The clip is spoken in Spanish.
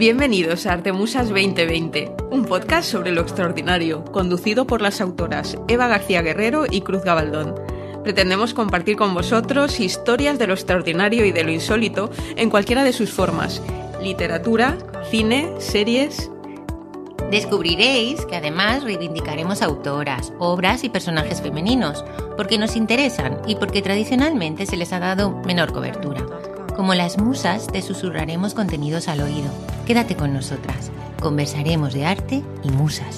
Bienvenidos a Artemusas 2020, un podcast sobre lo extraordinario, conducido por las autoras Eva García Guerrero y Cruz Gabaldón. Pretendemos compartir con vosotros historias de lo extraordinario y de lo insólito en cualquiera de sus formas, literatura, cine, series... Descubriréis que además reivindicaremos autoras, obras y personajes femeninos, porque nos interesan y porque tradicionalmente se les ha dado menor cobertura. Como las musas, te susurraremos contenidos al oído. Quédate con nosotras. Conversaremos de arte y musas.